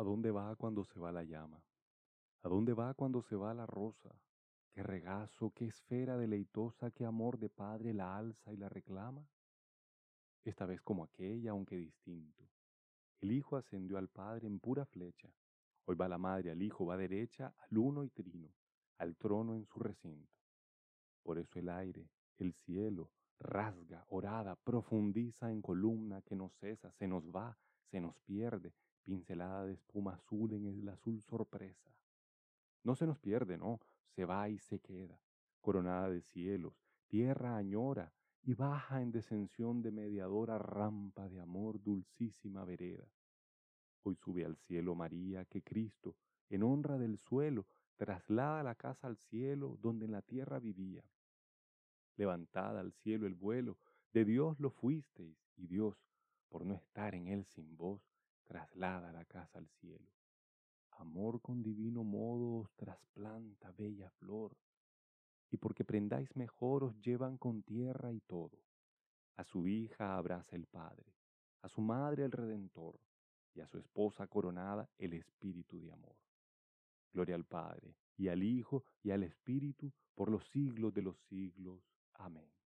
¿A dónde va cuando se va la llama? ¿A dónde va cuando se va la rosa? ¿Qué regazo, qué esfera deleitosa, qué amor de padre la alza y la reclama? Esta vez como aquella, aunque distinto. El hijo ascendió al padre en pura flecha. Hoy va la madre al hijo, va derecha al uno y trino, al trono en su recinto. Por eso el aire, el cielo, rasga, orada, profundiza en columna que no cesa, se nos va, se nos pierde, pincelada de espuma azul en el azul sorpresa. No se nos pierde, no, se va y se queda, coronada de cielos, tierra añora y baja en descensión de mediadora rampa de amor dulcísima vereda. Hoy sube al cielo María que Cristo, en honra del suelo, traslada la casa al cielo donde en la tierra vivía. Levantada al cielo el vuelo, de Dios lo fuisteis, y Dios, por no estar en él sin vos, traslada la casa al cielo. Amor con divino modo os trasplanta bella flor, y porque prendáis mejor os llevan con tierra y todo. A su hija abraza el Padre, a su madre el Redentor, y a su esposa coronada el Espíritu de amor. Gloria al Padre, y al Hijo, y al Espíritu, por los siglos de los siglos. Amém.